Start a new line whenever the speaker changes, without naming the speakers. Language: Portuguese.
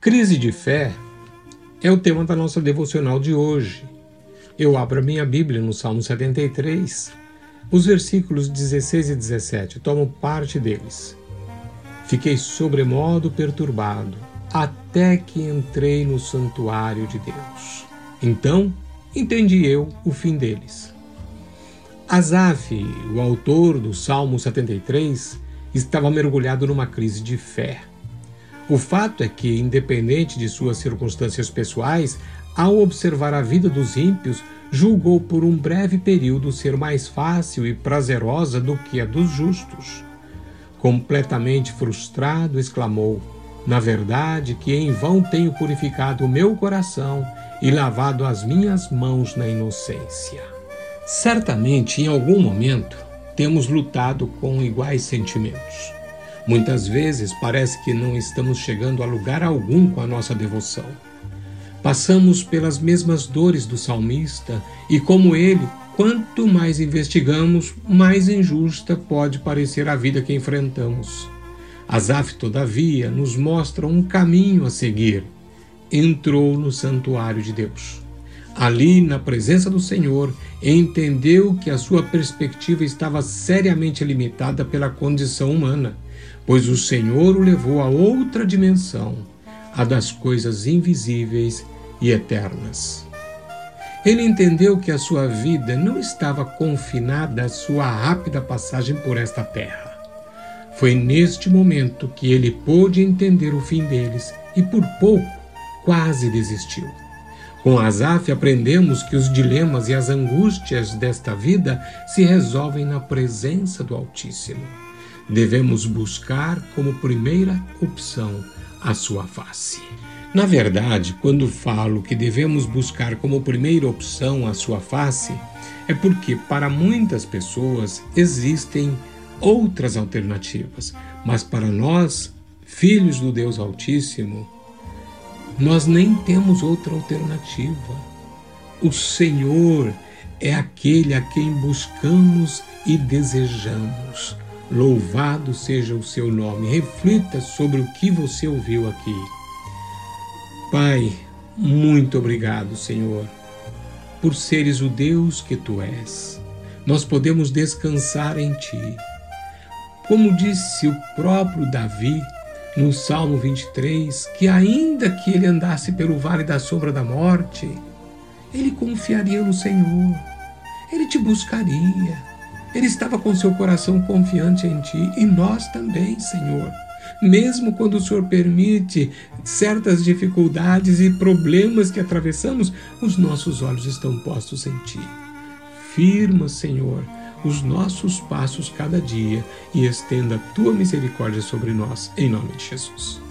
Crise de fé é o tema da nossa devocional de hoje. Eu abro a minha Bíblia no Salmo 73, os versículos 16 e 17, tomo parte deles. Fiquei sobremodo perturbado, até que entrei no santuário de Deus. Então entendi eu o fim deles. Asaf, o autor do Salmo 73, estava mergulhado numa crise de fé. O fato é que, independente de suas circunstâncias pessoais, ao observar a vida dos ímpios, julgou por um breve período ser mais fácil e prazerosa do que a dos justos. Completamente frustrado, exclamou: Na verdade, que em vão tenho purificado o meu coração e lavado as minhas mãos na inocência. Certamente, em algum momento, temos lutado com iguais sentimentos. Muitas vezes parece que não estamos chegando a lugar algum com a nossa devoção. Passamos pelas mesmas dores do salmista e, como ele, quanto mais investigamos, mais injusta pode parecer a vida que enfrentamos. Asaf, todavia, nos mostra um caminho a seguir. Entrou no santuário de Deus. Ali, na presença do Senhor, entendeu que a sua perspectiva estava seriamente limitada pela condição humana pois o Senhor o levou a outra dimensão, a das coisas invisíveis e eternas. Ele entendeu que a sua vida não estava confinada à sua rápida passagem por esta terra. Foi neste momento que ele pôde entender o fim deles e, por pouco, quase desistiu. Com Asaf aprendemos que os dilemas e as angústias desta vida se resolvem na presença do Altíssimo devemos buscar como primeira opção a sua face. Na verdade, quando falo que devemos buscar como primeira opção a sua face, é porque para muitas pessoas existem outras alternativas, mas para nós, filhos do Deus Altíssimo, nós nem temos outra alternativa. O Senhor é aquele a quem buscamos e desejamos. Louvado seja o seu nome. Reflita sobre o que você ouviu aqui. Pai, muito obrigado, Senhor, por seres o Deus que tu és. Nós podemos descansar em ti. Como disse o próprio Davi no Salmo 23, que ainda que ele andasse pelo vale da sombra da morte, ele confiaria no Senhor, ele te buscaria ele estava com seu coração confiante em ti e nós também, Senhor. Mesmo quando o Senhor permite certas dificuldades e problemas que atravessamos, os nossos olhos estão postos em ti. Firma, Senhor, os nossos passos cada dia e estenda a tua misericórdia sobre nós, em nome de Jesus.